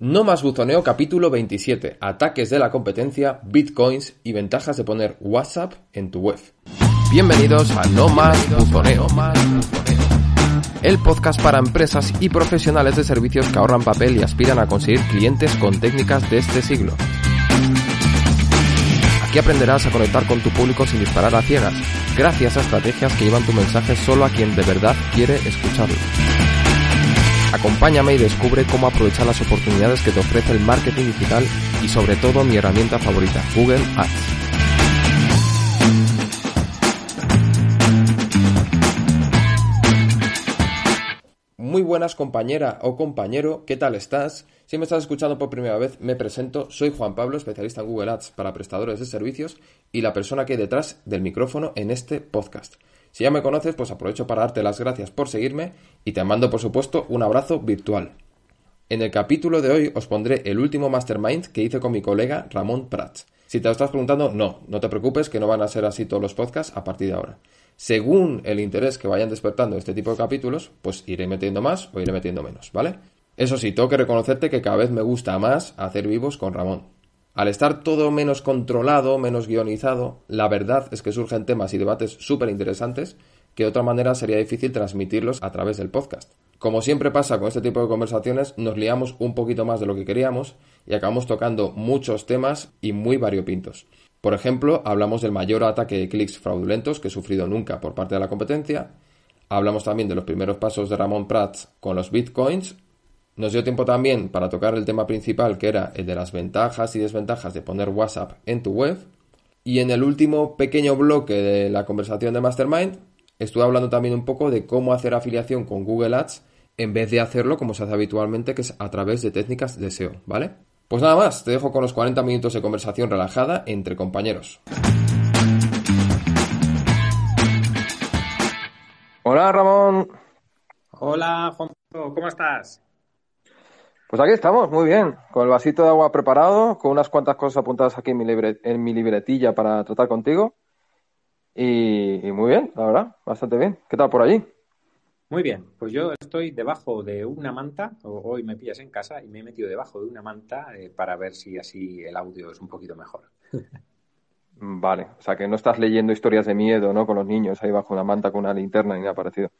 No más buzoneo capítulo 27. Ataques de la competencia, bitcoins y ventajas de poner WhatsApp en tu web. Bienvenidos a No más buzoneo. El podcast para empresas y profesionales de servicios que ahorran papel y aspiran a conseguir clientes con técnicas de este siglo. Aquí aprenderás a conectar con tu público sin disparar a ciegas, gracias a estrategias que llevan tu mensaje solo a quien de verdad quiere escucharlo. Acompáñame y descubre cómo aprovechar las oportunidades que te ofrece el marketing digital y sobre todo mi herramienta favorita, Google Ads. Muy buenas compañera o compañero, ¿qué tal estás? Si me estás escuchando por primera vez, me presento, soy Juan Pablo, especialista en Google Ads para prestadores de servicios y la persona que hay detrás del micrófono en este podcast. Si ya me conoces, pues aprovecho para darte las gracias por seguirme y te mando, por supuesto, un abrazo virtual. En el capítulo de hoy os pondré el último mastermind que hice con mi colega Ramón Prats. Si te lo estás preguntando, no, no te preocupes que no van a ser así todos los podcasts a partir de ahora. Según el interés que vayan despertando este tipo de capítulos, pues iré metiendo más o iré metiendo menos, ¿vale? Eso sí, tengo que reconocerte que cada vez me gusta más hacer vivos con Ramón. Al estar todo menos controlado, menos guionizado, la verdad es que surgen temas y debates súper interesantes que de otra manera sería difícil transmitirlos a través del podcast. Como siempre pasa con este tipo de conversaciones, nos liamos un poquito más de lo que queríamos y acabamos tocando muchos temas y muy variopintos. Por ejemplo, hablamos del mayor ataque de clics fraudulentos que he sufrido nunca por parte de la competencia. Hablamos también de los primeros pasos de Ramón Prats con los bitcoins nos dio tiempo también para tocar el tema principal, que era el de las ventajas y desventajas de poner WhatsApp en tu web. Y en el último pequeño bloque de la conversación de Mastermind, estuve hablando también un poco de cómo hacer afiliación con Google Ads en vez de hacerlo como se hace habitualmente, que es a través de técnicas de SEO, ¿vale? Pues nada más, te dejo con los 40 minutos de conversación relajada entre compañeros. Hola Ramón. Hola Juan, ¿cómo estás? Pues aquí estamos, muy bien, con el vasito de agua preparado, con unas cuantas cosas apuntadas aquí en mi, en mi libretilla para tratar contigo. Y, muy bien, la verdad, bastante bien. ¿Qué tal por allí? Muy bien, pues yo estoy debajo de una manta, hoy me pillas en casa y me he metido debajo de una manta eh, para ver si así el audio es un poquito mejor. Vale, o sea que no estás leyendo historias de miedo, ¿no? Con los niños ahí bajo una manta con una linterna ni nada parecido.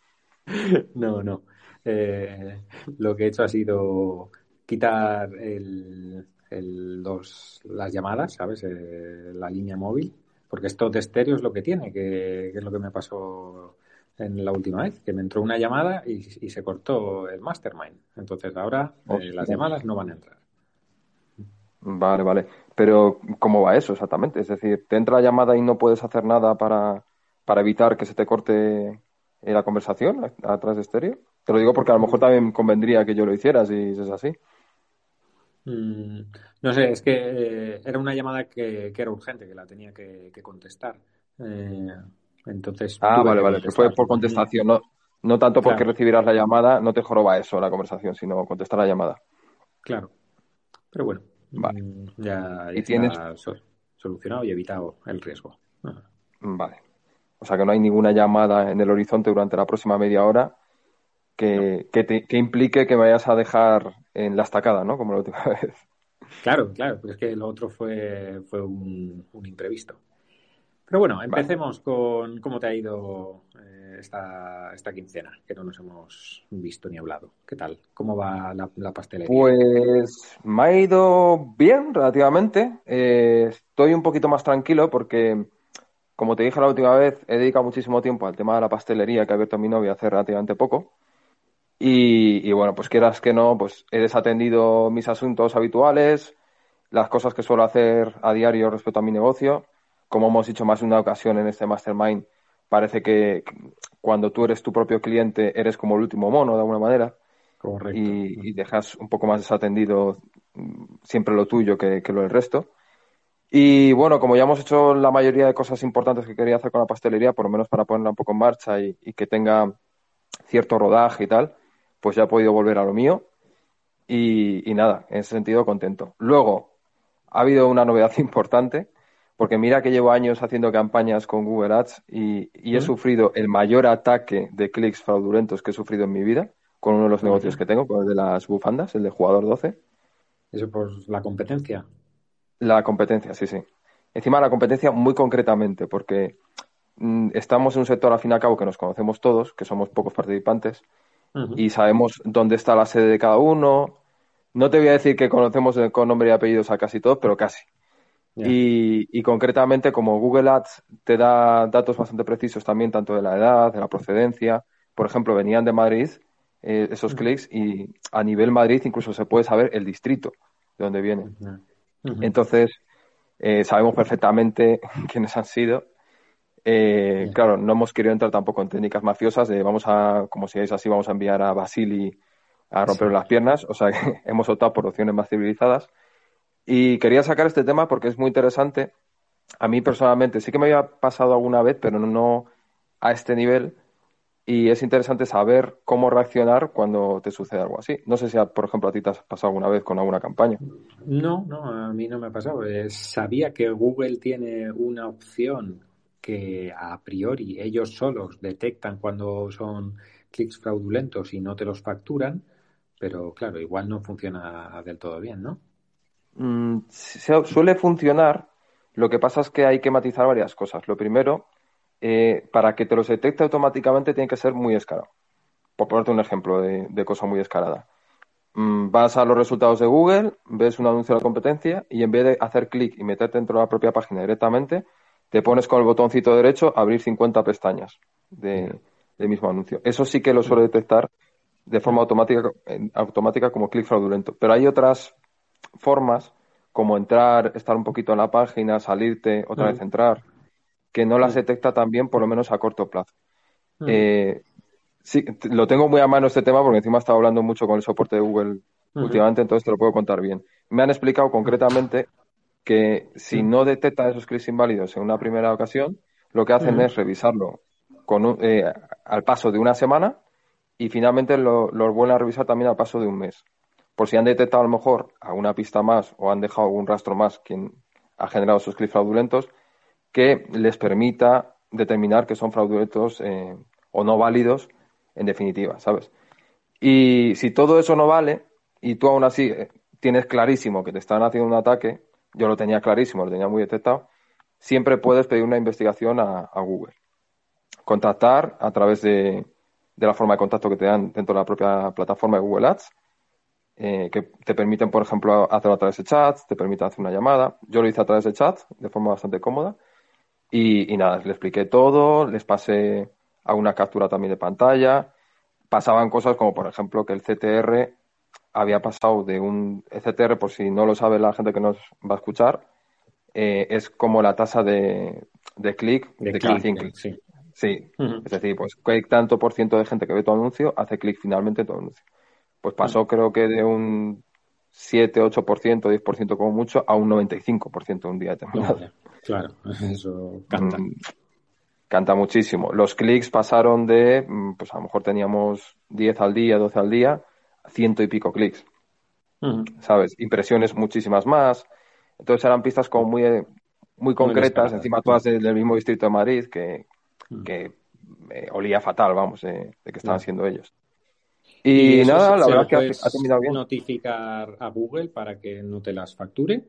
No, no. Eh, lo que he hecho ha sido quitar el, las llamadas, ¿sabes? Eh, la línea móvil, porque esto de estéreo es lo que tiene, que, es lo que me pasó en la última vez, que me entró una llamada y, se cortó el mastermind. Entonces ahora eh, las llamadas no van a entrar. Vale, vale. Pero ¿cómo va eso exactamente? Es decir, te entra la llamada y no puedes hacer nada para, para evitar que se te corte la conversación atrás de estéreo. Te lo digo porque a lo mejor también convendría que yo lo hiciera si es así. Mm, no sé, es que eh, era una llamada que, era urgente, que la tenía que, contestar. Eh, entonces. Ah, vale, vale, que fue por contestación, no, no tanto porque recibirás la llamada, no te joroba eso la conversación, sino contestar la llamada. Claro. Pero bueno, mm, ya, está solucionado y evitado el riesgo. Vale. O sea que no hay ninguna llamada en el horizonte durante la próxima media hora que, que, implique que vayas a dejar en la estacada, ¿no? Como la última vez. Claro, claro, pues es que lo otro fue, fue un, imprevisto. Pero bueno, empecemos con cómo te ha ido eh, esta, esta quincena, que no nos hemos visto ni hablado. ¿Qué tal? ¿Cómo va la, pastelería? Pues me ha ido bien, relativamente. Eh, estoy un poquito más tranquilo porque, como te dije la última vez, he dedicado muchísimo tiempo al tema de la pastelería que ha abierto mi novia hace relativamente poco. Y, bueno, pues quieras que no, pues he desatendido mis asuntos habituales, las cosas que suelo hacer a diario respecto a mi negocio. Como hemos dicho más de una ocasión en este mastermind, parece que cuando tú eres tu propio cliente eres como el último mono de alguna manera. Correcto. Y, dejas un poco más desatendido mm, siempre lo tuyo que, lo del resto. Y bueno, como ya hemos hecho la mayoría de cosas importantes que quería hacer con la pastelería, por lo menos para ponerla un poco en marcha y que tenga cierto rodaje y tal, pues ya he podido volver a lo mío y, nada, en ese sentido contento. Luego, ha habido una novedad importante, porque mira que llevo años haciendo campañas con Google Ads y, he sufrido el mayor ataque de clics fraudulentos que he sufrido en mi vida con uno de los negocios que tengo, con el de las bufandas, el de jugador 12. ¿Eso por la competencia? La competencia, sí, sí. Encima la competencia muy concretamente, porque mm, estamos en un sector al fin y al cabo que nos conocemos todos, que somos pocos participantes, y sabemos dónde está la sede de cada uno. No te voy a decir que conocemos con nombre y apellidos a casi todos, pero casi. Y, concretamente, como Google Ads te da datos bastante precisos también, tanto de la edad, de la procedencia. Por ejemplo, venían de Madrid eh, esos clics y a nivel Madrid incluso se puede saber el distrito de dónde vienen. Entonces, eh, sabemos perfectamente quiénes han sido. Eh, claro, no hemos querido entrar tampoco en técnicas mafiosas de vamos a, como si es así, vamos a enviar a Basili a romper las piernas. O sea, hemos optado por opciones más civilizadas. Y quería sacar este tema porque es muy interesante. A mí personalmente sí que me había pasado alguna vez, pero no a este nivel. Y es interesante saber cómo reaccionar cuando te sucede algo así. No sé si, por ejemplo, a ti te has pasado alguna vez con alguna campaña. No, no, a mí no me ha pasado. Eh, sabía que Google tiene una opción que a priori ellos solos detectan cuando son clics fraudulentos y no te los facturan, pero claro, igual no funciona del todo bien, ¿no? Mm, suele funcionar. Lo que pasa es que hay que matizar varias cosas. Lo primero, eh, para que te los detecte automáticamente tiene que ser muy escalado. Por ponerte un ejemplo de, cosa muy escalada. Mm, vas a los resultados de Google, ves un anuncio de la competencia y en vez de hacer clic y meterte dentro de la propia página directamente, te pones con el botoncito derecho abrir 50 pestañas de, del mismo anuncio. Eso sí que lo suele detectar de forma automática, automática como clic fraudulento. Pero hay otras formas, como entrar, estar un poquito en la página, salirte, otra vez entrar, que no las detecta también, por lo menos a corto plazo. Eh, sí, lo tengo muy a mano este tema porque encima he estado hablando mucho con el soporte de Google últimamente, entonces te lo puedo contar bien. Me han explicado concretamente que si no detecta esos clics inválidos en una primera ocasión, lo que hacen es revisarlo con eh, al paso de una semana y finalmente lo, lo, vuelven a revisar también al paso de un mes. Por si han detectado a lo mejor alguna pista más o han dejado algún rastro más quien ha generado esos clics fraudulentos, que les permita determinar que son fraudulentos eh, o no válidos en definitiva, ¿sabes? Y si todo eso no vale y tú aún así eh, tienes clarísimo que te están haciendo un ataque, yo lo tenía clarísimo, lo tenía muy detectado, siempre puedes pedir una investigación a, Google. Contactar a través de, de, la forma de contacto que te dan dentro de la propia plataforma de Google Ads eh, que te permiten, por ejemplo, hacerlo a través de chat, te permiten hacer una llamada. Yo lo hice a través de chat de forma bastante cómoda. Y, nada, les expliqué todo, les pasé a una captura también de pantalla. Pasaban cosas como, por ejemplo, que el CTR había pasado de un el CTR, por si no lo sabe la gente que nos va a escuchar, eh, es como la tasa de, de clic de, cada 100 clics. Sí, sí. es decir, pues hay tanto por ciento de gente que ve tu anuncio hace clic finalmente en tu anuncio pues pasó creo que de un 7, 8%, 10% como mucho, a un 95% un día determinado. Claro, eso canta. Mm, canta muchísimo. Los clics pasaron de, mm, pues a lo mejor teníamos 10 al día, 12 al día, ciento y pico clics. ¿Sabes? Impresiones muchísimas más. Entonces eran pistas como muy, muy concretas, encima todas del, mismo distrito de Madrid, que, que eh, olía fatal, vamos, de que estaban siendo ellos. Y, nada, la verdad es que ha, terminado bien. notificar a Google para que no te las facture?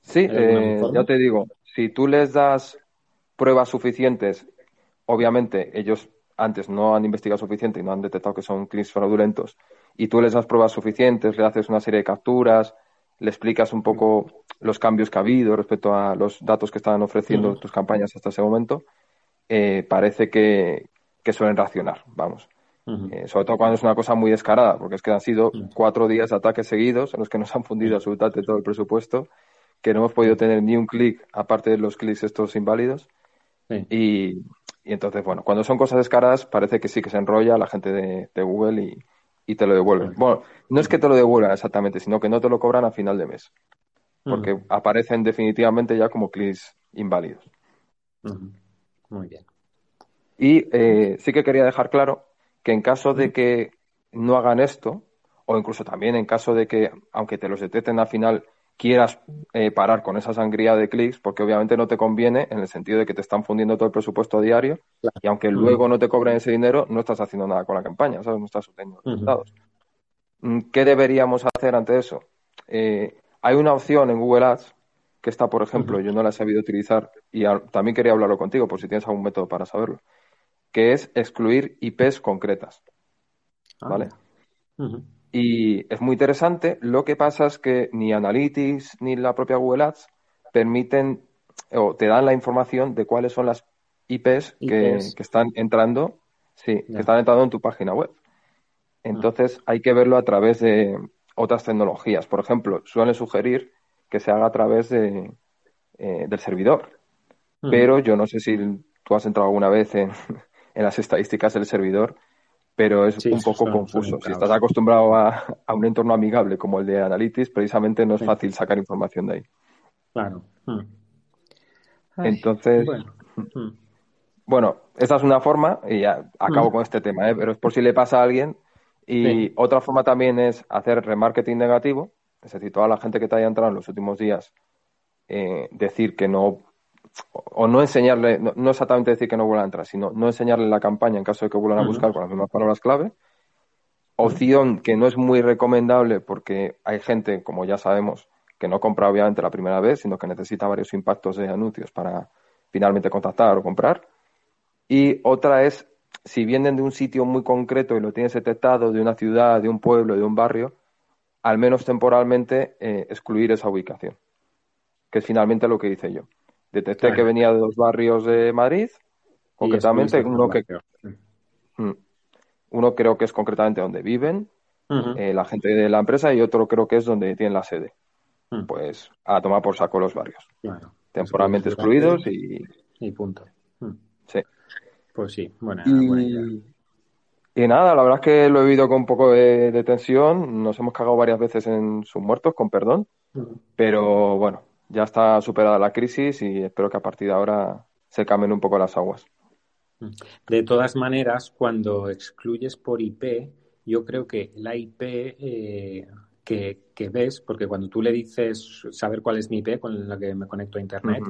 Sí, eh, ya te digo, si tú les das pruebas suficientes, obviamente ellos antes no han investigado suficiente y no han detectado que son clics fraudulentos, y tú les das pruebas suficientes, le haces una serie de capturas, le explicas un poco los cambios que ha habido respecto a los datos que estaban ofreciendo tus campañas hasta ese momento, eh, parece que, que suelen reaccionar, vamos. Eh, sobre todo cuando es una cosa muy descarada, porque es que han sido cuatro días de ataques seguidos en los que nos han fundido absolutamente todo el presupuesto, que no hemos podido tener ni un clic aparte de los clics estos inválidos. Y, entonces, bueno, cuando son cosas descaradas parece que sí que se enrolla la gente de, Google y, te lo devuelven. Bueno, no es que te lo devuelvan exactamente, sino que no te lo cobran a final de mes, porque aparecen definitivamente ya como clics inválidos. Muy bien. Y eh, sí que quería dejar claro que en caso de que no hagan esto, o incluso también en caso de que, aunque te los detecten al final, quieras eh, parar con esa sangría de clics, porque obviamente no te conviene en el sentido de que te están fundiendo todo el presupuesto diario y aunque luego no te cobren ese dinero, no estás haciendo nada con la campaña, ¿sabes? No estás obteniendo resultados. Mm, ¿Qué deberíamos hacer ante eso? eh, hay una opción en Google Ads que está, por ejemplo, yo no la he sabido utilizar y también quería hablarlo contigo por si tienes algún método para saberlo, que es excluir IPs concretas. Ah, ¿Vale? Y es muy interesante. Lo que pasa es que ni Analytics ni la propia Google Ads permiten o te dan la información de cuáles son las IPs, Que, están entrando, sí, que están entrando en tu página web. Entonces hay que verlo a través de otras tecnologías. Por ejemplo, suelen sugerir que se haga a través de, eh, del servidor. Pero yo no sé si tú has entrado alguna vez en, las estadísticas del servidor, pero es un poco confuso. si estás acostumbrado a, un entorno amigable como el de Analytics, precisamente no es fácil sacar información de ahí. Claro. Entonces, bueno. esta es una forma, y ya acabo con este tema, ¿eh? pero es por si le pasa a alguien. Y otra forma también es hacer remarketing negativo, es decir, toda la gente que te haya entrado en los últimos días, eh, decir que no, o no enseñarle, no, exactamente decir que no vuelvan a entrar, sino no enseñarle la campaña en caso de que vuelvan a buscar con las mismas palabras clave. Opción que no es muy recomendable porque hay gente, como ya sabemos, que no compra obviamente la primera vez, sino que necesita varios impactos de anuncios para finalmente contactar o comprar. Y otra es, si vienen de un sitio muy concreto y lo tienes detectado, de una ciudad, de un pueblo, de un barrio, al menos temporalmente eh, excluir esa ubicación, que es finalmente lo que hice yo. Detecté que venía de dos barrios de Madrid, concretamente uno que... Mm. Uno creo que es concretamente donde viven eh, la gente de la empresa y otro creo que es donde tienen la sede. Mm. Pues a tomar por saco los barrios. Temporalmente excluidos y... Y punto. Mm. Sí. Pues sí, bueno. Y... y... nada, la verdad es que lo he vivido con un poco de, tensión. Nos hemos cagado varias veces en sus muertos, con perdón. Pero bueno, ya está superada la crisis y espero que a partir de ahora se cambien un poco las aguas. De todas maneras, cuando excluyes por IP, yo creo que la IP eh, que, ves, porque cuando tú le dices saber cuál es mi IP con la que me conecto a Internet,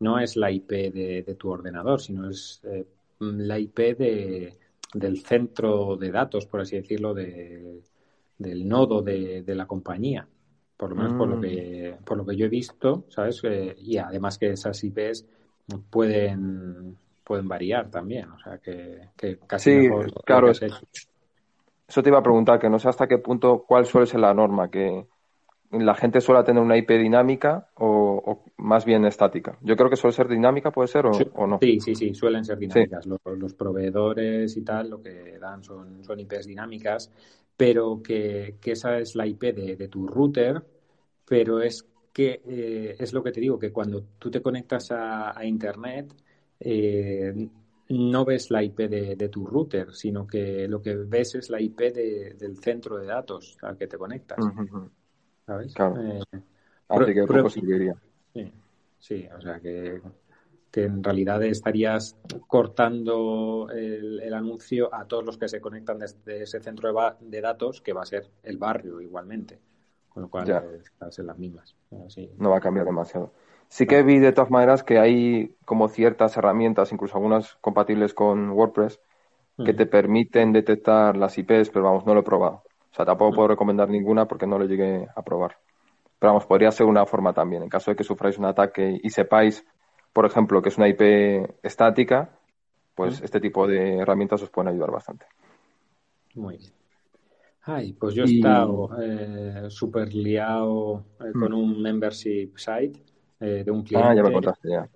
no es la IP de, tu ordenador, sino es eh, la IP de, del centro de datos, por así decirlo, de, del nodo de, la compañía. Por lo menos por, lo que, mm. por lo que yo he visto, ¿sabes? Eh, y además que esas IPs pueden pueden variar también, o sea que, casi sí, claro, es, eso te iba a preguntar, que no sé hasta qué punto, cuál suele ser la norma, que la gente suele tener una IP dinámica o, más bien estática. Yo creo que suele ser dinámica, ¿puede ser o, no? Sí, sí, sí, suelen ser dinámicas. Los, proveedores y tal lo que dan son, son IPs dinámicas, pero que, esa es la IP de, tu router, pero es que eh, es lo que te digo, que cuando tú te conectas a, Internet, eh, no ves la IP de, tu router, sino que lo que ves es la IP del centro de datos al que te conectas. ¿Sabes? Claro. Eh, Así que poco serviría. Sí, sí, o sea que, que en realidad estarías cortando el, anuncio a todos los que se conectan desde ese centro de, datos, que va a ser el barrio igualmente. Con lo cual estás en las mismas. No va a cambiar demasiado. Sí que vi de todas maneras que hay como ciertas herramientas, incluso algunas compatibles con WordPress, que te permiten detectar las IPs, pero vamos, no lo he probado. O sea, tampoco puedo recomendar ninguna porque no lo llegué a probar. Pero vamos, podría ser una forma también. En caso de que sufráis un ataque y sepáis, por ejemplo, que es una IP estática, pues este tipo de herramientas os pueden ayudar bastante. Muy bien. Ay, pues yo he estado eh, súper liado eh, con un membership site eh, de un cliente. Ah, ya me contaste, ya.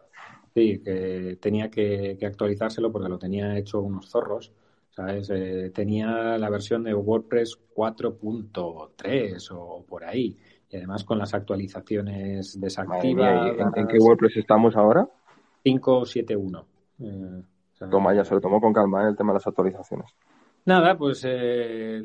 Sí, que tenía que, actualizárselo porque lo tenía hecho unos zorros. ¿Sabes? Eh, tenía la versión de WordPress 4.3 o por ahí. Y además con las actualizaciones desactivadas. ¿En, qué WordPress estamos ahora? 5.7.1. Eh, Toma, ya se lo tomó con calma ¿eh? el tema de las actualizaciones. Nada, pues eh,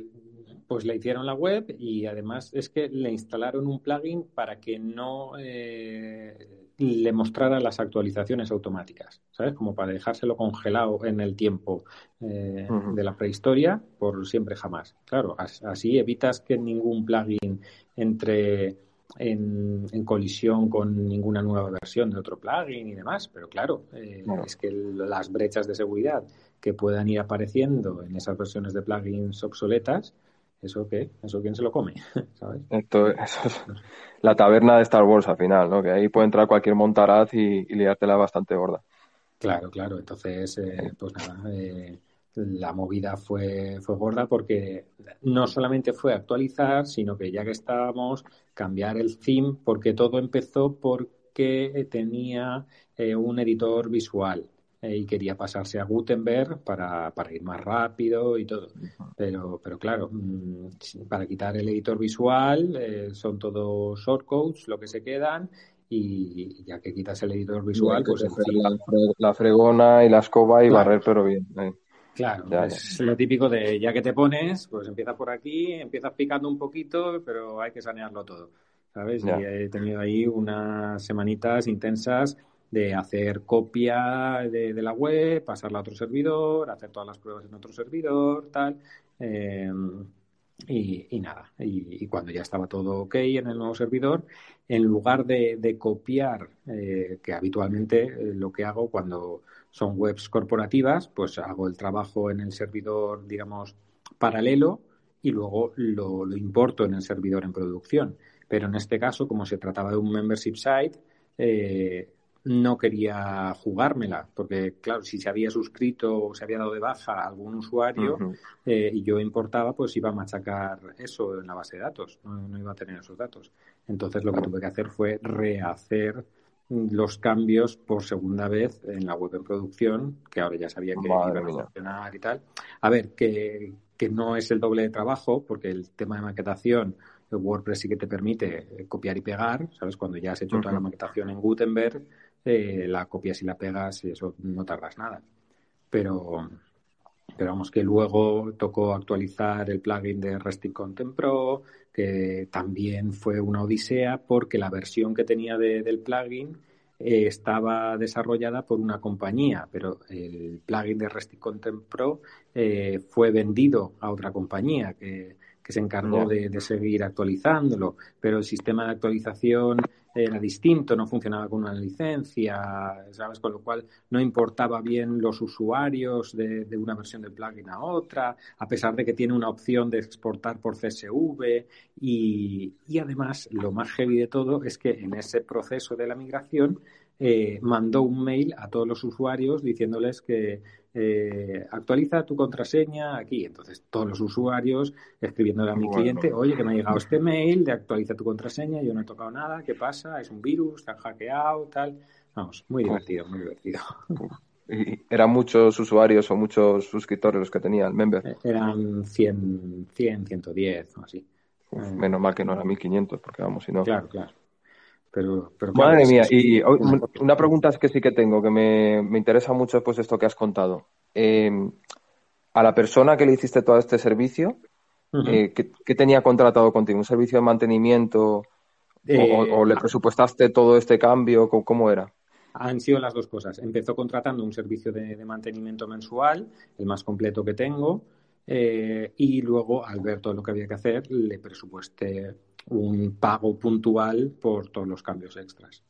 pues le hicieron la web y además es que le instalaron un plugin para que no eh, le mostrara las actualizaciones automáticas, ¿sabes? Como para dejárselo congelado en el tiempo eh, de la prehistoria por siempre jamás. Claro, así evitas que ningún plugin entre en, colisión con ninguna nueva versión de otro plugin y demás, pero claro, eh, es que las brechas de seguridad que puedan ir apareciendo en esas versiones de plugins obsoletas ¿eso qué? ¿Eso quién se lo come? ¿Sabes? Esto, eso es la taberna de Star Wars al final, ¿no? Que ahí puede entrar cualquier montaraz y, y liártela bastante gorda. Claro, claro. Entonces, eh, pues nada, eh, la movida fue, fue gorda porque no solamente fue actualizar, sino que ya que estábamos, cambiar el theme, porque todo empezó porque tenía eh, un editor visual eh, y quería pasarse a Gutenberg para, para, ir más rápido y todo. Pero, pero claro, mm, para quitar el editor visual eh, son todos shortcodes lo que se quedan y ya que quitas el editor visual, pues la, la, fregona y la escoba y barrer, pero bien. Claro, es lo típico de ya que te pones, pues empiezas por aquí, empiezas picando un poquito, pero hay que sanearlo todo, ¿sabes? Y he tenido ahí unas semanitas intensas de hacer copia de, la web, pasarla a otro servidor, hacer todas las pruebas en otro servidor, tal. Em, y, nada, y, cuando ya estaba todo ok en el nuevo servidor, en lugar de, copiar, eh, que habitualmente eh, lo que hago cuando son webs corporativas, pues hago el trabajo en el servidor, digamos, paralelo y luego lo, importo en el servidor en producción. Pero en este caso, como se trataba de un membership site, eh, no quería jugármela, porque claro, si se había suscrito o se había dado de baja algún usuario eh, y yo importaba, pues iba a machacar eso en la base de datos, no, iba a tener esos datos. Entonces lo que tuve que hacer fue rehacer los cambios por segunda vez en la web en producción, que ahora ya sabía que iba a funcionar y tal. A ver, que, que no es el doble de trabajo, porque el tema de maquetación, WordPress sí que te permite eh, copiar y pegar, ¿sabes? Cuando ya has hecho toda la maquetación en Gutenberg, eh, la copias y la pegas y eso no tardas nada. Pero, pero vamos que luego tocó actualizar el plugin de Resting Content Pro, que también fue una odisea porque la versión que tenía del plugin eh, estaba desarrollada por una compañía, pero el plugin de Resting Content Pro eh, fue vendido a otra compañía que, que se encargó de, de, seguir actualizándolo, pero el sistema de actualización era distinto, no funcionaba con una licencia, ¿sabes? Con lo cual no importaba bien los usuarios de, una versión del plugin a otra, a pesar de que tiene una opción de exportar por CSV y, y además lo más heavy de todo es que en ese proceso de la migración eh, mandó un mail a todos los usuarios diciéndoles que eh, actualiza tu contraseña aquí. Entonces, todos los usuarios escribiéndole a mi cliente, oye, que me ha llegado este mail de actualiza tu contraseña, yo no he tocado nada, ¿qué pasa? Es un virus, te han hackeado, tal. Vamos, muy divertido, muy divertido. ¿Y eran muchos usuarios o muchos suscriptores los que tenía el member? Eh, eran 100, 100 110 o así. menos mal que no eran 1500, porque vamos, si no. Claro, claro. Pero, Madre mía, y, una pregunta es que sí que tengo, que me, me interesa mucho después de esto que has contado. Em, a la persona que le hiciste todo este servicio, eh, ¿qué, tenía contratado contigo? ¿Un servicio de mantenimiento? o, eh, le presupuestaste todo este cambio? ¿Cómo, era? Han sido las dos cosas. Empezó contratando un servicio de, de mantenimiento mensual, el más completo que tengo, eh, y luego, al ver todo lo que había que hacer, le presupuesté un pago puntual por todos los cambios extras.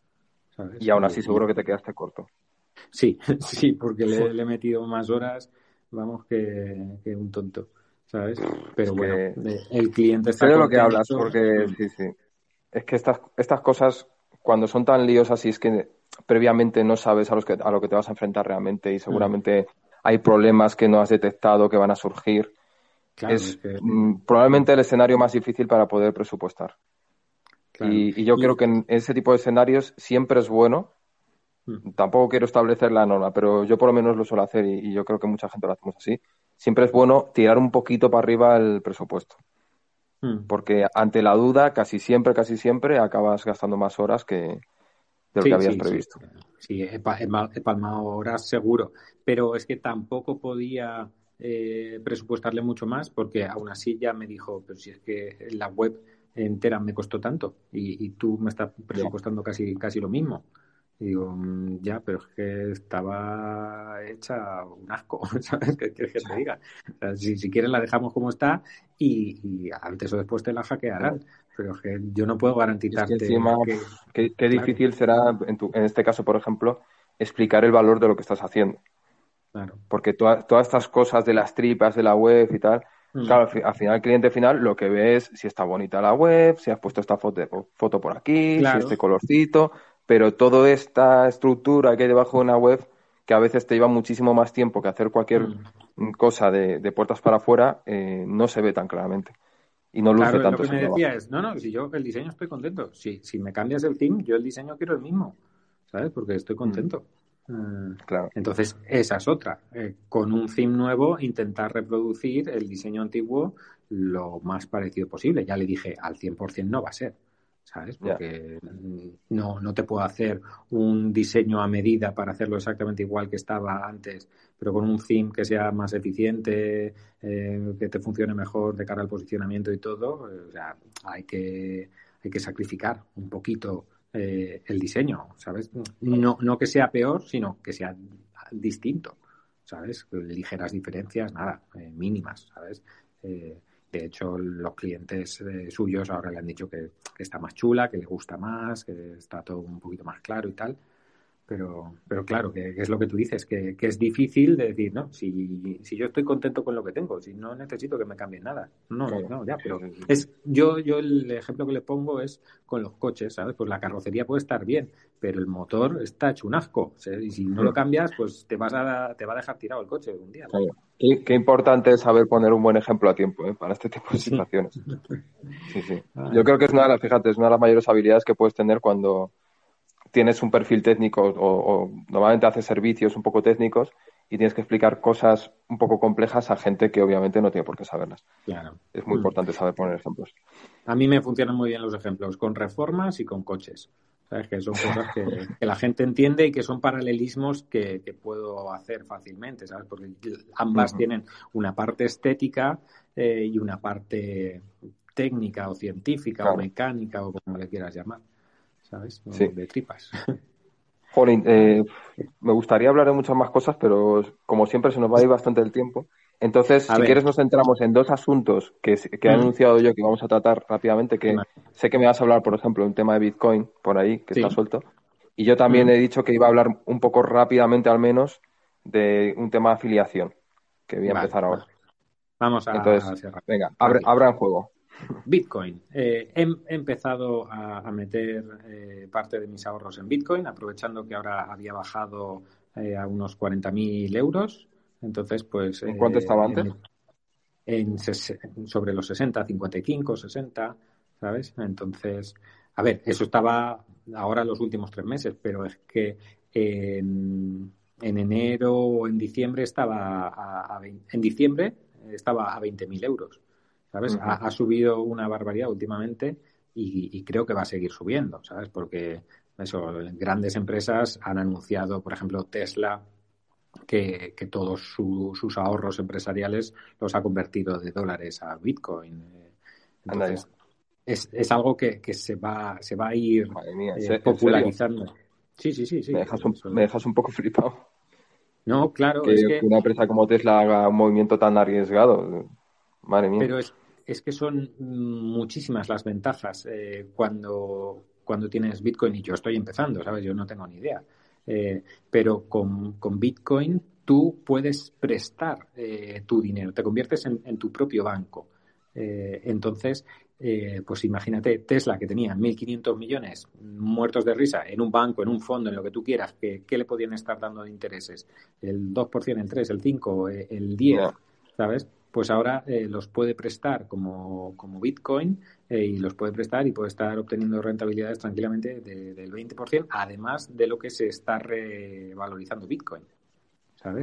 Y aún así seguro que te quedaste corto. Sí, sí, porque le, he metido más horas, vamos, que, un tonto, ¿sabes? Pero bueno, eh, el cliente está... Sé de lo que hablas, porque sí, sí. Es que estas, estas cosas, cuando son tan líos así, es que previamente no sabes a, los que, a lo que te vas a enfrentar realmente y seguramente hay problemas que no has detectado que van a surgir es mm, probablemente el escenario más difícil para poder presupuestar. Y, yo creo que en ese tipo de escenarios siempre es bueno. Mm. Tampoco quiero establecer la norma, pero yo por lo menos lo suelo hacer y, yo creo que mucha gente lo hacemos así. Siempre es bueno tirar un poquito para arriba el presupuesto. Mm. Porque ante la duda, casi siempre, casi siempre, acabas gastando más horas que de lo que habías previsto. Sí, he, palmado horas seguro, pero es que tampoco podía eh, presupuestarle mucho más porque aún así ya me dijo, pero si es que la web entera me costó tanto y, tú me estás presupuestando casi, casi lo mismo. Y digo, mm, ya, pero es que estaba hecha un asco, ¿sabes? ¿Qué quieres que te diga? si, si quieres la dejamos como está y, antes o después te la hackearán. Pero es que yo no puedo garantizarte que... Qué, difícil será, en, tu, en este caso, por ejemplo, explicar el valor de lo que estás haciendo. Porque todas estas cosas de las tripas de la web y tal, Mm. Claro, al final el cliente final lo que ve es si está bonita la web, si has puesto esta foto, foto por aquí, si este colorcito, pero toda esta estructura que hay debajo de una web que a veces te lleva muchísimo más tiempo que hacer cualquier mm. cosa de, puertas para afuera, eh, no se ve tan claramente. Y no luce tanto. Lo que me decía es, no, no, si yo el diseño estoy contento. Si, si me cambias el theme, yo el diseño quiero el mismo, ¿sabes? Porque estoy contento. Mm. Claro. Entonces, esa es otra. Eh, con un theme nuevo, intentar reproducir el diseño antiguo lo más parecido posible. Ya le dije, al 100% no va a ser. ¿sabes? Porque no, no te puedo hacer un diseño a medida para hacerlo exactamente igual que estaba antes, pero con un theme que sea más eficiente, eh, que te funcione mejor de cara al posicionamiento y todo. Eh, o sea, hay que, hay que sacrificar un poquito eh, el diseño, ¿sabes? No, no que sea peor, sino que sea distinto, ¿sabes? Ligeras diferencias, nada, mínimas, ¿sabes? De hecho, los clientes eh, suyos ahora le han dicho que, está más chula, que le gusta más, que está todo un poquito más claro y tal. Pero, pero claro, que, es lo que tú dices, que, es difícil de decir, no, si, si yo estoy contento con lo que tengo, si no necesito que me cambien nada. No, no, ya, pero es, yo, yo el ejemplo que le pongo es con los coches, ¿sabes? Pues la carrocería puede estar bien, pero el motor está hecho un asco. Y si no lo cambias, pues te, vas a, te va a dejar tirado el coche un día. Qué, importante es saber poner un buen ejemplo a tiempo ¿eh? para este tipo de situaciones. Sí, sí. Yo creo que es una de las, fíjate, es una de las mayores habilidades que puedes tener cuando tienes un perfil técnico o, normalmente haces servicios un poco técnicos y tienes que explicar cosas un poco complejas a gente que obviamente no tiene por qué saberlas. Claro. Es muy mm. importante saber poner ejemplos. A mí me funcionan muy bien los ejemplos con reformas y con coches. ¿sabes? Que son cosas que, la gente entiende y que son paralelismos que, puedo hacer fácilmente, ¿sabes? Porque ambas tienen una parte estética eh, y una parte técnica o científica o mecánica o como le quieras llamar, ¿sabes? De tripas. Jolín, eh, me gustaría hablar de muchas más cosas, pero como siempre se nos va a ir bastante el tiempo. Entonces, si quieres, nos centramos en dos asuntos que, que he mm. anunciado yo que vamos a tratar rápidamente, que sé que me vas a hablar, por ejemplo, un tema de Bitcoin por ahí, que está suelto. Y yo también mm. he dicho que iba a hablar un poco rápidamente, al menos, de un tema de afiliación, que voy a empezar ahora. Vamos a, Entonces, venga, abra en juego. Bitcoin. Eh, he, empezado a, meter eh, parte de mis ahorros en Bitcoin, aprovechando que ahora había bajado eh, a unos 40.000 euros entonces, pues... ¿En cuánto estaba antes? En, sobre los 60, 55, 60, ¿sabes? Entonces, a ver, eso estaba ahora en los últimos tres meses, pero es que en, enero o en diciembre estaba a, en diciembre estaba a 20.000 euros, ¿sabes? ha, subido una barbaridad últimamente y, y, creo que va a seguir subiendo, ¿sabes? Porque eso, grandes empresas han anunciado, por ejemplo, Tesla que, todos sus ahorros empresariales los ha convertido de dólares a Bitcoin. Entonces, es, es, algo que, que, se va se va a ir eh, popularizando. Sí, sí, sí, sí. Me dejas, un, poco flipado. No, claro. Que, es que, una empresa como Tesla haga un movimiento tan arriesgado. Madre mía. Pero es, es que son muchísimas las ventajas eh, cuando, cuando tienes Bitcoin y yo estoy empezando, ¿sabes? Yo no tengo ni idea. Eh, pero con, Bitcoin tú puedes prestar eh, tu dinero, te conviertes en, tu propio banco. Eh, entonces, pues imagínate, Tesla que tenía 1.500 millones muertos de risa en un banco, en un fondo, en lo que tú quieras, ¿qué, le podían estar dando de intereses? ¿El 2%, el 3%, el 5%, el 10%? ¿Sabes? Pues ahora eh, los puede prestar como, como Bitcoin eh, y los puede prestar y puede estar obteniendo rentabilidades tranquilamente del 20%, además de lo que se está revalorizando Bitcoin.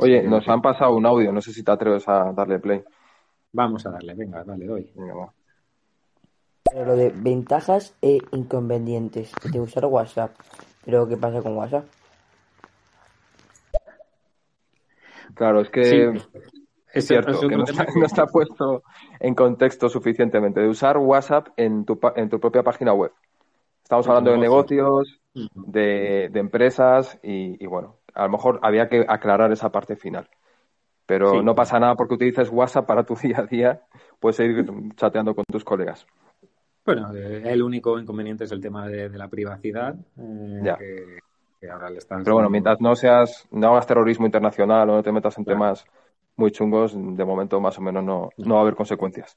Oye, nos han pasado un audio, no sé si te atreves a darle play. Vamos a darle, venga, dale, doy. Pero lo de ventajas e inconvenientes de usar WhatsApp. Pero ¿qué pasa con WhatsApp? Claro, es que es cierto, que no está, puesto en contexto suficientemente de usar WhatsApp en tu, en tu propia página web. Estamos hablando de negocios, de, empresas y, bueno, a lo mejor había que aclarar esa parte final. Pero no pasa nada porque utilices WhatsApp para tu día a día, puedes seguir chateando con tus colegas. Bueno, el único inconveniente es el tema de, la privacidad. Eh, ya. Pero bueno, mientras no seas, no hagas terrorismo internacional o no te metas en temas muy chungos, de momento más o menos no, no va a haber consecuencias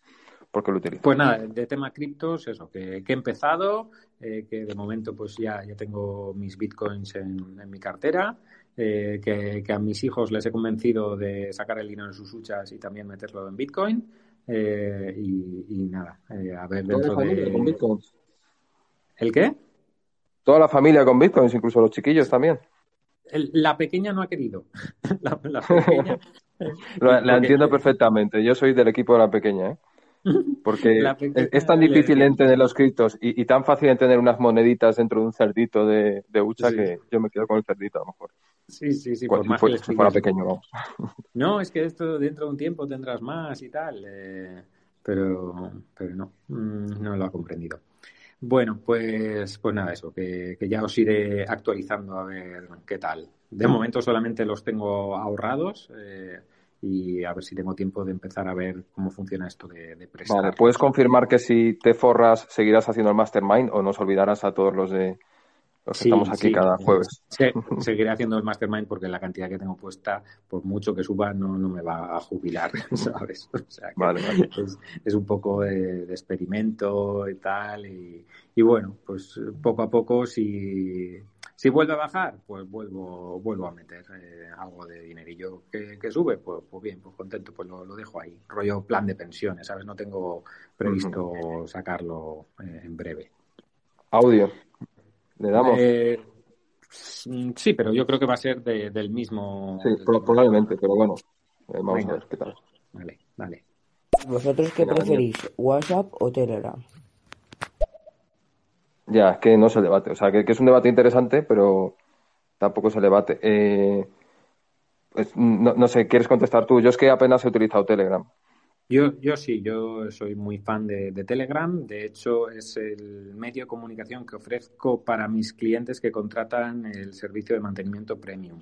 porque lo utilizo. Pues nada, de tema criptos, eso, que, he empezado, eh, que de momento pues ya, ya tengo mis bitcoins en, en mi cartera, eh, que, a mis hijos les he convencido de sacar el dinero en sus huchas y también meterlo en bitcoin. Eh, y, nada, a ver dentro de... Con bitcoins? ¿El qué? Toda la familia con bitcoins, incluso los chiquillos también. la pequeña no ha querido. la, pequeña... la, entiendo perfectamente. Yo soy del equipo de la pequeña, ¿eh? Porque es tan difícil entender los criptos y, tan fácil entender unas moneditas dentro de un cerdito de, de hucha que yo me quedo con el cerdito a lo mejor. Sí, sí, sí. Por, más si fuera pequeño, vamos. No, es que esto dentro de un tiempo tendrás más y tal. Eh, pero, pero no, mm, no lo ha comprendido. Bueno, pues, pues nada, eso, que, que, ya os iré actualizando a ver qué tal. De momento solamente los tengo ahorrados. Eh, y a ver si tengo tiempo de empezar a ver cómo funciona esto de, de prestar. Vale, ¿puedes confirmar que si te forras seguirás haciendo el mastermind o nos olvidarás a todos los de los que estamos aquí cada jueves? Sí, seguiré haciendo el mastermind porque la cantidad que tengo puesta, por mucho que suba, no, no me va a jubilar, ¿sabes? O sea vale, Es, es, un poco de, de, experimento y tal y, y bueno, pues poco a poco si si vuelve a bajar, pues vuelvo, vuelvo a meter eh, algo de dinerillo que, que sube, pues, pues, bien, pues contento, pues lo, dejo ahí. Rollo plan de pensiones, ¿sabes? No tengo previsto sacarlo eh, en breve. Audio. ¿Le damos? Eh, sí, pero yo creo que va a ser del mismo. Sí, probablemente, pero bueno, vamos a ver qué tal. Vale, vale. ¿Vosotros qué preferís, WhatsApp o Telegram? Ya, es que no se debate. O sea, que, es un debate interesante, pero tampoco se debate. Eh, pues, no, sé, ¿quieres contestar tú? Yo es que apenas he utilizado Telegram. Yo, yo sí, yo soy muy fan de, Telegram. De hecho, es el medio de comunicación que ofrezco para mis clientes que contratan el servicio de mantenimiento premium.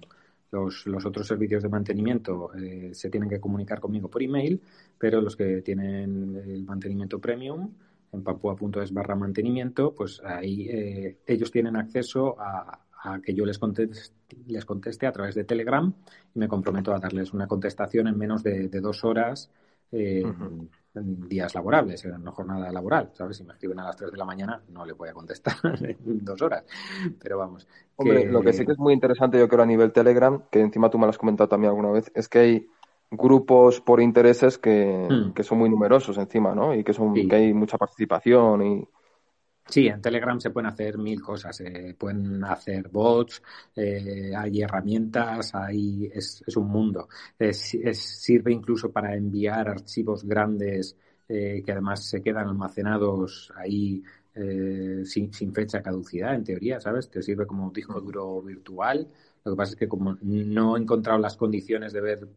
Los, los otros servicios de mantenimiento eh, se tienen que comunicar conmigo por email, pero los que tienen el mantenimiento premium en papua.es barra mantenimiento, pues ahí eh, ellos tienen acceso a, que yo les conteste, les conteste a través de Telegram y me comprometo a darles una contestación en menos de, dos horas eh, en días laborables, en una jornada laboral, ¿sabes? Si me escriben a las 3 de la mañana, no le voy a contestar en dos horas, pero vamos. Hombre, lo que sí que es muy interesante, yo creo, a nivel Telegram, que encima tú me lo has comentado también alguna vez, es que hay grupos por intereses que, hmm. que, son muy numerosos encima, ¿no? Y que, son, que hay mucha participación y... Sí, en Telegram se pueden hacer mil cosas. Eh, pueden hacer bots, eh, hay herramientas, hay, es, es un mundo. sirve incluso para enviar archivos grandes eh, que además se quedan almacenados ahí sin, sin, fecha de caducidad, en teoría, ¿sabes? Te sirve como disco duro virtual. Lo que pasa es que como no he encontrado las condiciones de ver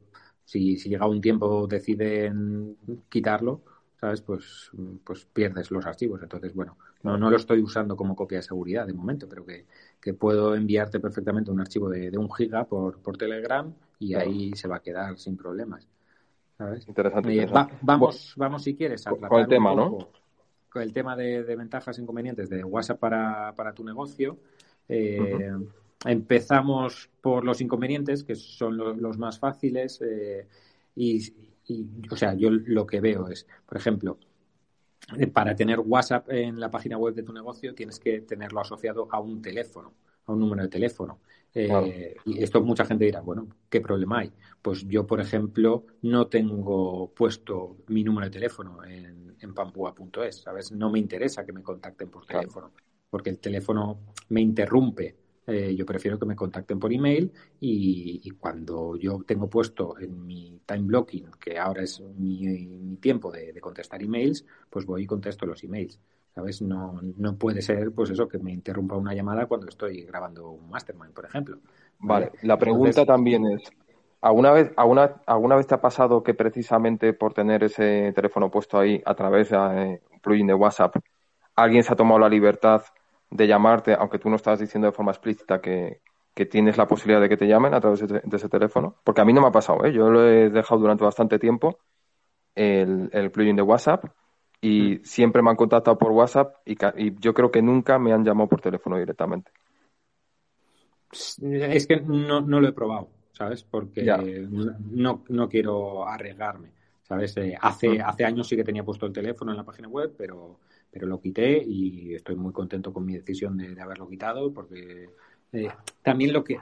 si, si llega un tiempo deciden quitarlo, ¿sabes? Pues, pues pierdes los archivos. Entonces, bueno, no, no lo estoy usando como copia de seguridad de momento, pero que, que puedo enviarte perfectamente un archivo de, de un giga por, por Telegram y ahí se va a quedar sin problemas. ¿sabes? Interesante. vamos, vamos si quieres a con el tema, ¿no? Con el tema de, de, ventajas e inconvenientes de WhatsApp para, para tu negocio. Eh, Empezamos por los inconvenientes, que son los más fáciles. Eh, y, o sea, yo lo que veo es, por ejemplo, eh, para tener WhatsApp en la página web de tu negocio tienes que tenerlo asociado a un teléfono, a un número de teléfono. Eh, y esto mucha gente dirá, bueno, ¿qué problema hay? Pues yo, por ejemplo, no tengo puesto mi número de teléfono en, en pampua.es, ¿sabes? No me interesa que me contacten por teléfono, porque el teléfono me interrumpe eh, yo prefiero que me contacten por email y, cuando yo tengo puesto en mi time blocking, que ahora es mi, tiempo de, contestar emails, pues voy y contesto los emails. ¿Sabes? No, no puede ser, pues eso, que me interrumpa una llamada cuando estoy grabando un mastermind, por ejemplo. Vale, la pregunta también es, ¿alguna vez, alguna, ¿alguna vez te ha pasado que precisamente por tener ese teléfono puesto ahí a través de eh, un plugin de WhatsApp, alguien se ha tomado la libertad de llamarte, aunque tú no estás diciendo de forma explícita que, tienes la posibilidad de que te llamen a través de, ese teléfono. Porque a mí no me ha pasado, ¿eh? Yo lo he dejado durante bastante tiempo, el, el plugin de WhatsApp, y mm. siempre me han contactado por WhatsApp y, yo creo que nunca me han llamado por teléfono directamente. Es que no, no lo he probado. ¿sabes? Porque no, no quiero arriesgarme, ¿sabes? Eh, hace, mm. hace años sí que tenía puesto el teléfono en la página web, pero, pero lo quité y estoy muy contento con mi decisión de, haberlo quitado porque eh, también lo que...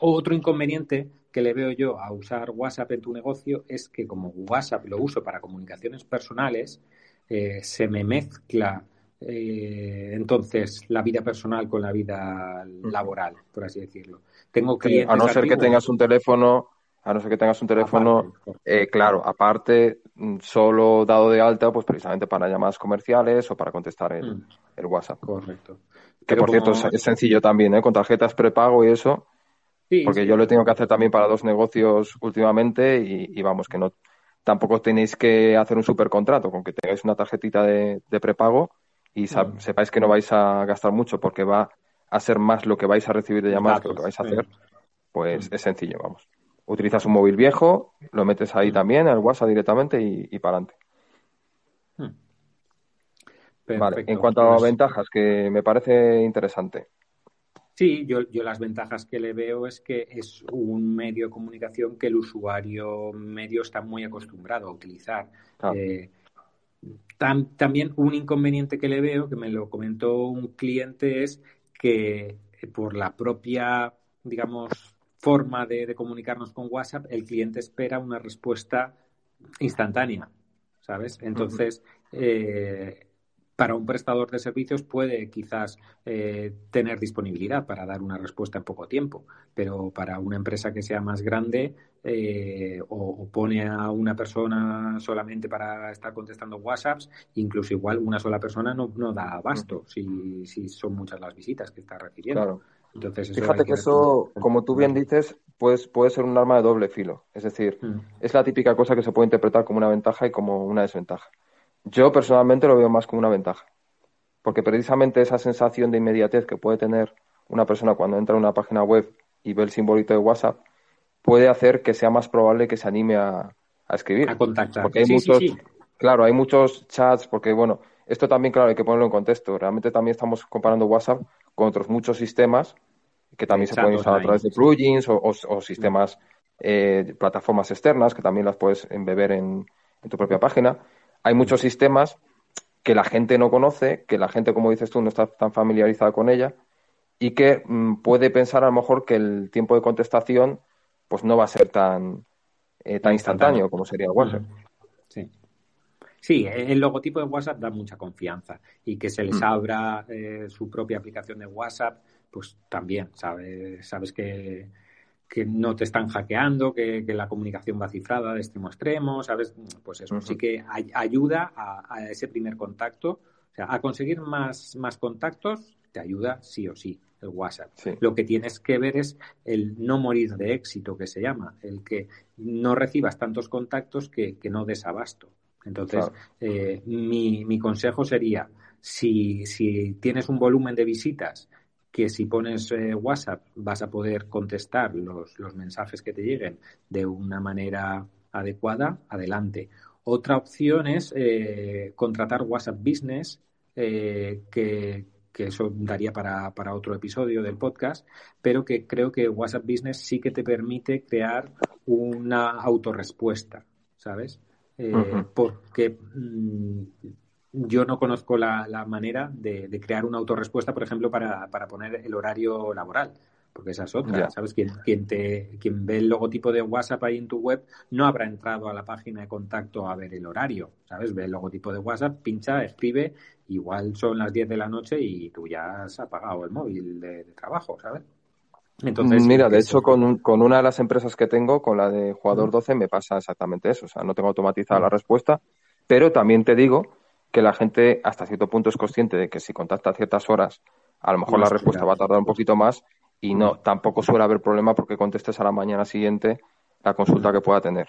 Otro inconveniente que le veo yo a usar WhatsApp en tu negocio es que como WhatsApp lo uso para comunicaciones personales, eh, se me mezcla eh, entonces la vida personal con la vida laboral, por así decirlo. Tengo clientes a no ser que tengas un teléfono, a no ser que tengas un teléfono, eh, claro, aparte, mm, solo dado de alta, pues precisamente para llamadas comerciales o para contestar el, mm. WhatsApp. Correcto. Que por cierto es sencillo también, ¿eh? con tarjetas prepago y eso. porque yo lo tengo que hacer también para dos negocios últimamente y, vamos, que no tampoco tenéis que hacer un supercontrato, con que tengáis una tarjetita de prepago y sepáis que no vais a gastar mucho porque va a ser más lo que vais a recibir de llamadas que lo que vais a hacer, pues es sencillo, vamos. Utilizas un móvil viejo, lo metes ahí también, al WhatsApp directamente y, para adelante. Hmm. Vale, en cuanto a pues ventajas, que me parece interesante. Sí, yo, yo, las ventajas que le veo es que es un medio de comunicación que el usuario medio está muy acostumbrado a utilizar. Eh, también un inconveniente que le veo, que me lo comentó un cliente, es que eh, por la propia, digamos, forma de, comunicarnos con WhatsApp, el cliente espera una respuesta instantánea, ¿sabes? Entonces, para un prestador de servicios puede quizás eh, tener disponibilidad para dar una respuesta en poco tiempo, pero para una empresa que sea más grande eh, o, pone a una persona solamente para estar contestando WhatsApps, incluso igual una sola persona no, no da abasto si, si son muchas las visitas que está recibiendo. Claro. Entonces, Fíjate que, eso, como tú bien dices, pues puede ser un arma de doble filo. Es decir, mm. es la típica cosa que se puede interpretar como una ventaja y como una desventaja. Yo personalmente lo veo más como una ventaja, porque precisamente esa sensación de inmediatez que puede tener una persona cuando entra a una página web y ve el simbolito de WhatsApp puede hacer que sea más probable que se anime a, escribir. A contactar. Porque hay muchos, claro, hay muchos chats, porque bueno, esto también, claro, hay que ponerlo en contexto. Realmente también estamos comparando WhatsApp con otros muchos sistemas que también se pueden usar a través de plugins o, sistemas, eh, plataformas externas que también las puedes embeber en tu propia página. Hay muchos sistemas que la gente no conoce, que la gente, como dices tú, no está tan familiarizada con ella y que mm, puede pensar a lo mejor que el tiempo de contestación pues no va a ser tan, eh, tan instantáneo como sería WhatsApp. Sí. Sí, el logotipo de WhatsApp da mucha confianza y que se les abra eh, su propia aplicación de WhatsApp, pues también, sabes, sabes que, que no te están hackeando, que, la comunicación va cifrada de extremo a extremo, ¿sabes? Pues eso sí que ayuda a, ese primer contacto, o sea, a conseguir más, más contactos, te ayuda sí o sí el WhatsApp. Lo que tienes que ver es el no morir de éxito, que se llama, el que no recibas tantos contactos que, que no desabasto. Entonces, eh, mi, mi consejo sería, si, si tienes un volumen de visitas que si pones eh, WhatsApp vas a poder contestar los, mensajes que te lleguen de una manera adecuada, adelante. Otra opción es eh, contratar WhatsApp Business, eh, que, eso daría para, otro episodio del podcast, pero que creo que WhatsApp Business sí que te permite crear una autorrespuesta, ¿sabes? Porque mm, yo no conozco la, manera de, crear una autorrespuesta, por ejemplo, para, poner el horario laboral. Porque esa es otra, ¿sabes? Quien, quien, te, quien ve el logotipo de WhatsApp ahí en tu web no habrá entrado a la página de contacto a ver el horario, ¿sabes? Ve el logotipo de WhatsApp, pincha, escribe, igual son las 10 de la noche y tú ya has apagado el móvil de, trabajo, ¿sabes? Entonces, Mira, de hecho, con, con, una de las empresas que tengo, con la de Jugador 12, me pasa exactamente eso. O sea, no tengo automatizada la respuesta, pero también te digo que la gente hasta cierto punto es consciente de que si contacta a ciertas horas, a lo mejor la respuesta va a tardar un poquito más y no, tampoco suele haber problema porque contestes a la mañana siguiente la consulta que pueda tener.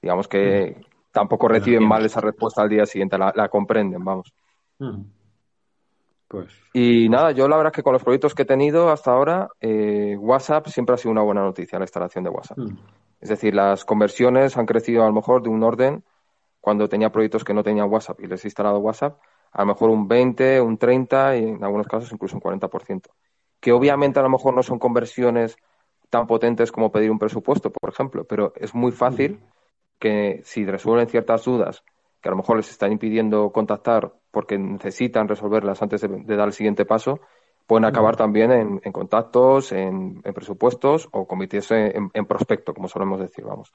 Digamos que tampoco reciben mal esa respuesta al día siguiente, la, comprenden, vamos. Pues... Y nada, yo la verdad es que con los proyectos que he tenido hasta ahora, eh, WhatsApp siempre ha sido una buena noticia, la instalación de WhatsApp. Es decir, las conversiones han crecido a lo mejor de un orden cuando tenía proyectos que no tenían WhatsApp y les he instalado WhatsApp, a lo mejor un 20, un 30 y en algunos casos incluso un 40%. Que obviamente a lo mejor no son conversiones tan potentes como pedir un presupuesto, por ejemplo, pero es muy fácil que si resuelven ciertas dudas que a lo mejor les están impidiendo contactar porque necesitan resolverlas antes de, dar el siguiente paso, pueden acabar también en, contactos, en, presupuestos o convertirse en, prospecto, como solemos decir, vamos.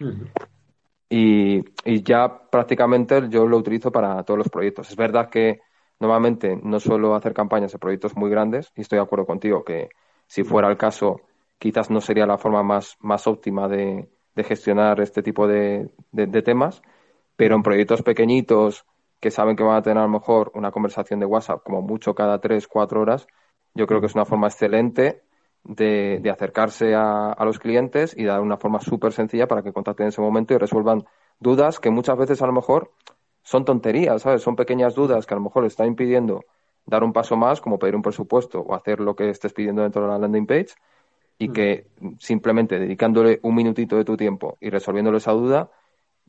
Y, ya prácticamente yo lo utilizo para todos los proyectos. Es verdad que normalmente no suelo hacer campañas de proyectos muy grandes y estoy de acuerdo contigo que si fuera el caso quizás no sería la forma más, más óptima de, gestionar este tipo de, temas, pero en proyectos pequeñitos que saben que van a tener a lo mejor una conversación de WhatsApp como mucho cada tres, cuatro horas, yo creo que es una forma excelente de, acercarse a, los clientes y dar una forma súper sencilla para que contacten en ese momento y resuelvan dudas que muchas veces a lo mejor son tonterías, ¿sabes? Son pequeñas dudas que a lo mejor están impidiendo dar un paso más, como pedir un presupuesto o hacer lo que estés pidiendo dentro de la landing page, y mm. que simplemente dedicándole un minutito de tu tiempo y resolviéndole esa duda,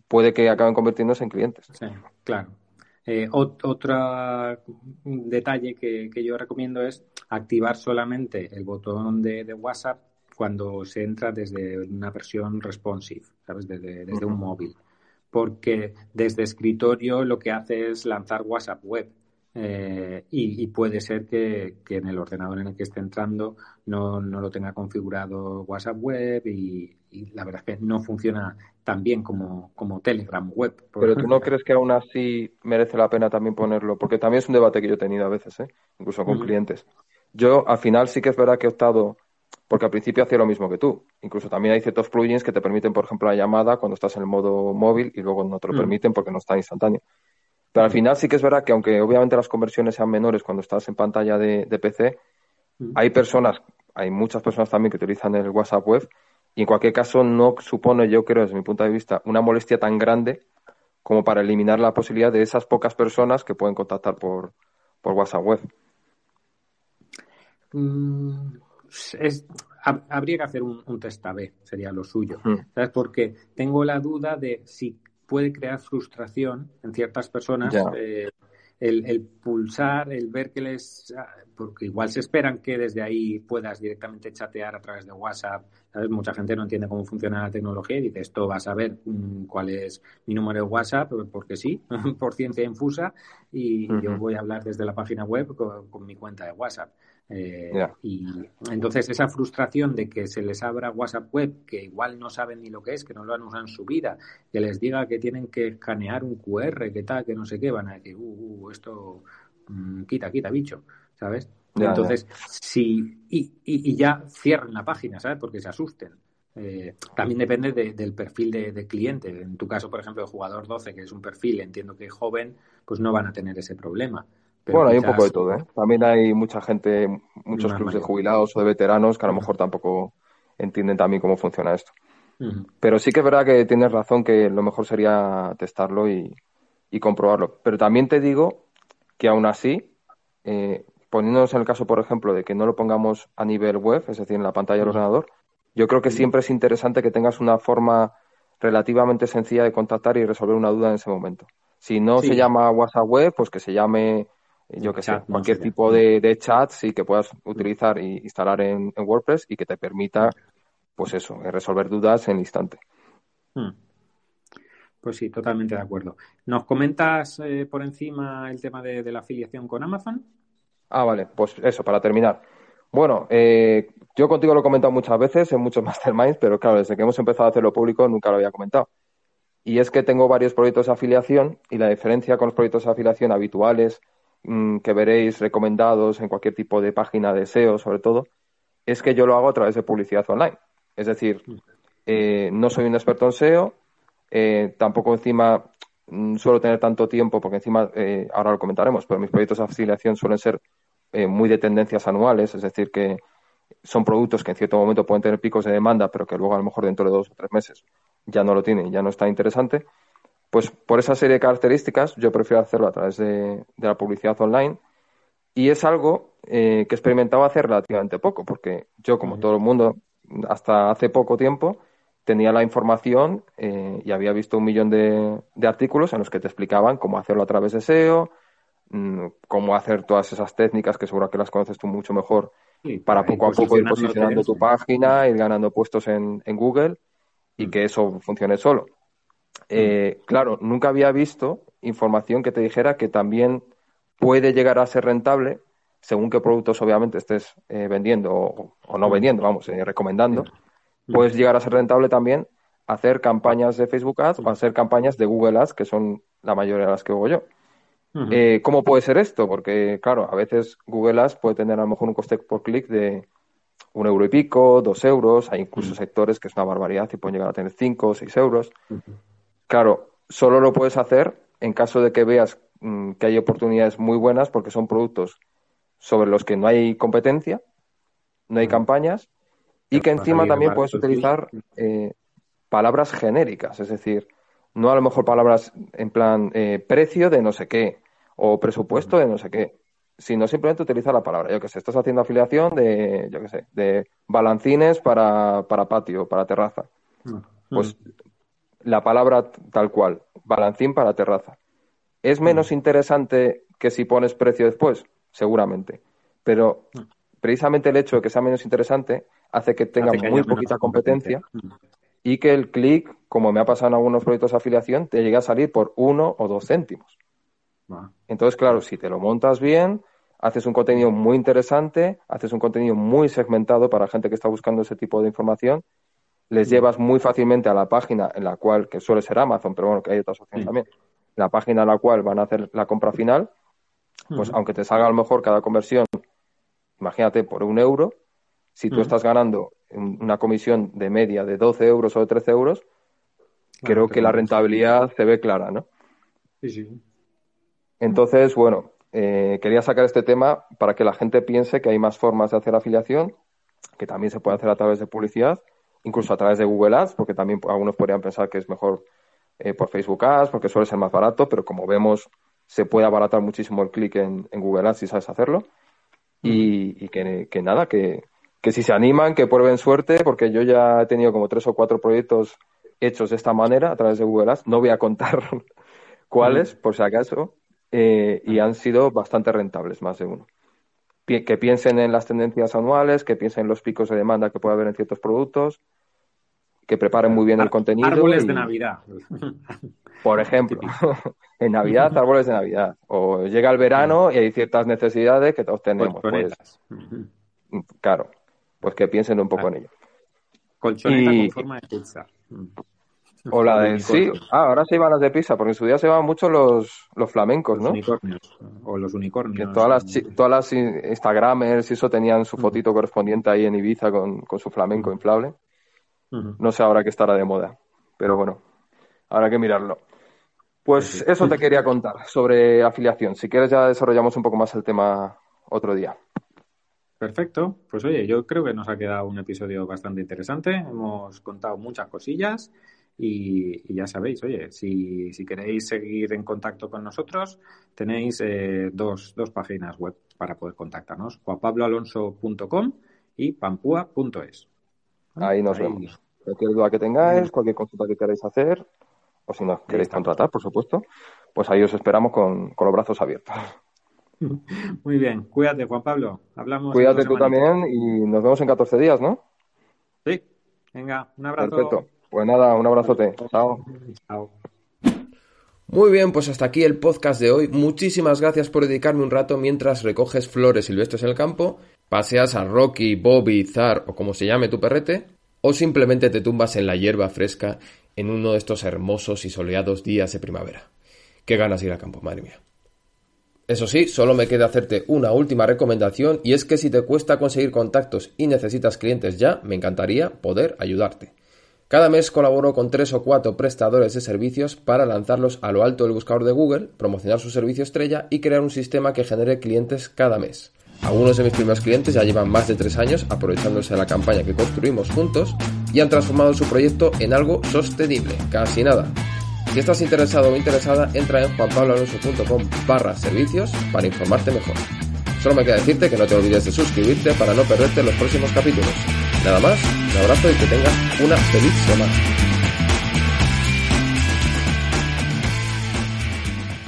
puede que acaben convirtiéndose en clientes. Sí, claro. Eh, otro detalle que, yo recomiendo es activar solamente el botón de, WhatsApp cuando se entra desde una versión responsive, ¿sabes? Desde, desde un móvil. Porque desde escritorio lo que hace es lanzar WhatsApp web eh, y, puede ser que, en el ordenador en el que esté entrando no, no lo tenga configurado WhatsApp Web y, la verdad es que no funciona tan bien como, como Telegram Web. Pero tú no crees que aún así merece la pena también ponerlo, porque también es un debate que yo he tenido a veces, ¿eh? incluso con clientes. Yo al final sí que es verdad que he optado, porque al principio hacía lo mismo que tú. Incluso también hay ciertos plugins que te permiten, por ejemplo, la llamada cuando estás en el modo móvil y luego no te lo permiten porque no está instantáneo. Pero al final sí que es verdad que aunque obviamente las conversiones sean menores cuando estás en pantalla de, PC, mm. hay personas, hay muchas personas también que utilizan el WhatsApp web y en cualquier caso no supone, yo creo desde mi punto de vista, una molestia tan grande como para eliminar la posibilidad de esas pocas personas que pueden contactar por, WhatsApp web. Mm, habría que hacer un, test A-B, sería lo suyo. Mm. ¿Sabes? Porque tengo la duda de si puede crear frustración en ciertas personas. Eh, el, pulsar, el ver que les. Porque igual se esperan que desde ahí puedas directamente chatear a través de WhatsApp. ¿sabes? Mucha gente no entiende cómo funciona la tecnología y dice: Esto vas a ver mm, cuál es mi número de WhatsApp, porque sí, por ciencia infusa, y yo voy a hablar desde la página web con mi cuenta de WhatsApp. Eh, y entonces esa frustración de que se les abra WhatsApp web, que igual no saben ni lo que es, que no lo han usado en su vida, que les diga que tienen que escanear un QR, que tal, que no sé qué, van a decir, uh, uh esto mm, quita, quita, bicho, ¿sabes? entonces, sí, y, y, ya cierran la página, ¿sabes? Porque se asusten. Eh, también depende del perfil de, cliente. En tu caso, por ejemplo, el jugador 12, que es un perfil, entiendo que joven, pues no van a tener ese problema bueno, hay un poco de todo, ¿eh? También hay mucha gente, muchos clubes de jubilados o de veteranos que a lo mejor tampoco entienden también cómo funciona esto. Pero sí que es verdad que tienes razón que lo mejor sería testarlo y, comprobarlo. Pero también te digo que aún así, eh, poniéndonos en el caso, por ejemplo, de que no lo pongamos a nivel web, es decir, en la pantalla del ordenador, yo creo que siempre es interesante que tengas una forma relativamente sencilla de contactar y resolver una duda en ese momento. Si no se llama WhatsApp web, pues que se llame yo que sé, cualquier tipo de, de, chat sí que puedas utilizar e instalar en, WordPress y que te permita, pues eso, eh, resolver dudas en el instante. Hmm. Pues sí, totalmente de acuerdo. ¿Nos comentas eh, por encima el tema de, la afiliación con Amazon? Ah, vale, pues eso, para terminar. Bueno, eh, yo contigo lo he comentado muchas veces en muchos masterminds, pero claro, desde que hemos empezado a hacerlo público nunca lo había comentado. Y es que tengo varios proyectos de afiliación y la diferencia con los proyectos de afiliación habituales Mm, que veréis recomendados en cualquier tipo de página de SEO, sobre todo, es que yo lo hago a través de publicidad online. Es decir, eh, no soy un experto en SEO, eh, tampoco encima mm, suelo tener tanto tiempo, porque encima, eh, ahora lo comentaremos, pero mis proyectos de afiliación suelen ser muy de tendencias anuales, es decir, que son productos que en cierto momento pueden tener picos de demanda, pero que luego a lo mejor dentro de dos o tres meses ya no lo tienen, ya no está interesante. Pues por esa serie de características yo prefiero hacerlo a través de, la publicidad online y es algo eh, que he experimentado hace relativamente poco, porque yo, como todo el mundo, hasta hace poco tiempo tenía la información eh, y había visto un millón de, artículos en los que te explicaban cómo hacerlo a través de SEO, mm, cómo hacer todas esas técnicas que seguro que las conoces tú mucho mejor para poco a poco ir posicionando tu página, ir ganando puestos en, en Google y mm. que eso funcione solo. Eh, claro, nunca había visto información que te dijera que también puede llegar a ser rentable, según qué productos obviamente estés eh, vendiendo o, no vendiendo, vamos, eh, recomendando, puedes llegar a ser rentable también hacer campañas de Facebook Ads o hacer campañas de Google Ads, que son la mayoría de las que hago yo. ¿Cómo puede ser esto? Porque, claro, a veces Google Ads puede tener a lo mejor un coste por clic de un euro y pico, dos euros, hay incluso sectores que es una barbaridad y pueden llegar a tener cinco o seis euros. Claro, solo lo puedes hacer en caso de que veas mm, que hay oportunidades muy buenas porque son productos sobre los que no hay competencia, no hay campañas y que encima también puedes utilizar eh, palabras genéricas, es decir, no a lo mejor palabras en plan eh, precio de no sé qué o presupuesto de no sé qué, sino simplemente utilizar la palabra. Yo que sé, estás haciendo afiliación de, yo que sé, de balancines para, para patio, para terraza. Pues la palabra tal cual, balancín para terraza. ¿Es mm. menos interesante que si pones precio después? Seguramente. Pero mm. precisamente el hecho de que sea menos interesante hace que tenga muy poquita competencia, mm. y que el clic, como me ha pasado en algunos proyectos de afiliación, te llegue a salir por uno o dos céntimos. Entonces, claro, si te lo montas bien, haces un contenido muy interesante, haces un contenido muy segmentado para gente que está buscando ese tipo de información les llevas muy fácilmente a la página en la cual, que suele ser Amazon, pero bueno, que hay otras opciones también, la página en la cual van a hacer la compra final, pues aunque te salga a lo mejor cada conversión, imagínate, por un euro, si tú estás ganando una comisión de media de 12 euros o de 13 euros, creo que la rentabilidad se ve clara, ¿no? Sí, sí. Entonces, bueno, eh, quería sacar este tema para que la gente piense que hay más formas de hacer afiliación, que también se puede hacer a través de publicidad incluso a través de Google Ads, porque también algunos podrían pensar que es mejor eh, por Facebook Ads, porque suele ser más barato, pero como vemos, se puede abaratar muchísimo el clic en, Google Ads si sabes hacerlo. Y, que, nada, que, si se animan, que prueben suerte, porque yo ya he tenido como tres o cuatro proyectos hechos de esta manera a través de Google Ads. No voy a contar cuáles, por si acaso, eh, y han sido bastante rentables, más de uno. que piensen en las tendencias anuales, que piensen en los picos de demanda que puede haber en ciertos productos, que preparen muy bien el contenido. Árboles de Navidad. Por ejemplo, en Navidad, árboles de Navidad. O llega el verano y hay ciertas necesidades que todos tenemos. Pues, claro, pues que piensen un poco en ello. Colchoneta con forma de pizza. O la de sí, ah, ahora se iban las de pizza, porque en su día se iban mucho los, los flamencos, ¿no? unicornios. O los unicornios. Que todas las, todas las Instagramers y eso tenían su fotito correspondiente ahí en Ibiza con, con su flamenco inflable. No sé ahora qué estará de moda, pero bueno, habrá que mirarlo. Pues eso te quería contar sobre afiliación. Si quieres ya desarrollamos un poco más el tema otro día. Perfecto. Pues oye, yo creo que nos ha quedado un episodio bastante interesante. Hemos contado muchas cosillas y, ya sabéis, oye, si, queréis seguir en contacto con nosotros, tenéis eh, dos, dos páginas web para poder contactarnos, juanpabloalonso.com y pampua.es. Ahí nos vemos. Cualquier duda que tengáis, cualquier consulta que queráis hacer, o si nos queréis contratar, por supuesto, pues ahí os esperamos con, los brazos abiertos. Muy bien, cuídate, Juan Pablo. Hablamos. Cuídate tú también y nos vemos en 14 días, ¿no? Sí, venga, un abrazo. Perfecto. Pues nada, un abrazote. Chao. Chao. Muy bien, pues hasta aquí el podcast de hoy. Muchísimas gracias por dedicarme un rato mientras recoges flores silvestres en el campo, paseas a Rocky, Bobby, Zar o como se llame tu perrete, o simplemente te tumbas en la hierba fresca en uno de estos hermosos y soleados días de primavera. Qué ganas ir al campo, madre mía. Eso sí, solo me queda hacerte una última recomendación y es que si te cuesta conseguir contactos y necesitas clientes ya, me encantaría poder ayudarte. Cada mes colaboro con tres o cuatro prestadores de servicios para lanzarlos a lo alto del buscador de Google, promocionar su servicio estrella y crear un sistema que genere clientes cada mes. Algunos de mis primeros clientes ya llevan más de tres años aprovechándose de la campaña que construimos juntos y han transformado su proyecto en algo sostenible, casi nada. Si estás interesado o interesada, entra en juanpabloalonso.com barra servicios para informarte mejor. Solo me queda decirte que no te olvides de suscribirte para no perderte los próximos capítulos. Nada más, un abrazo y que tengas una feliz semana.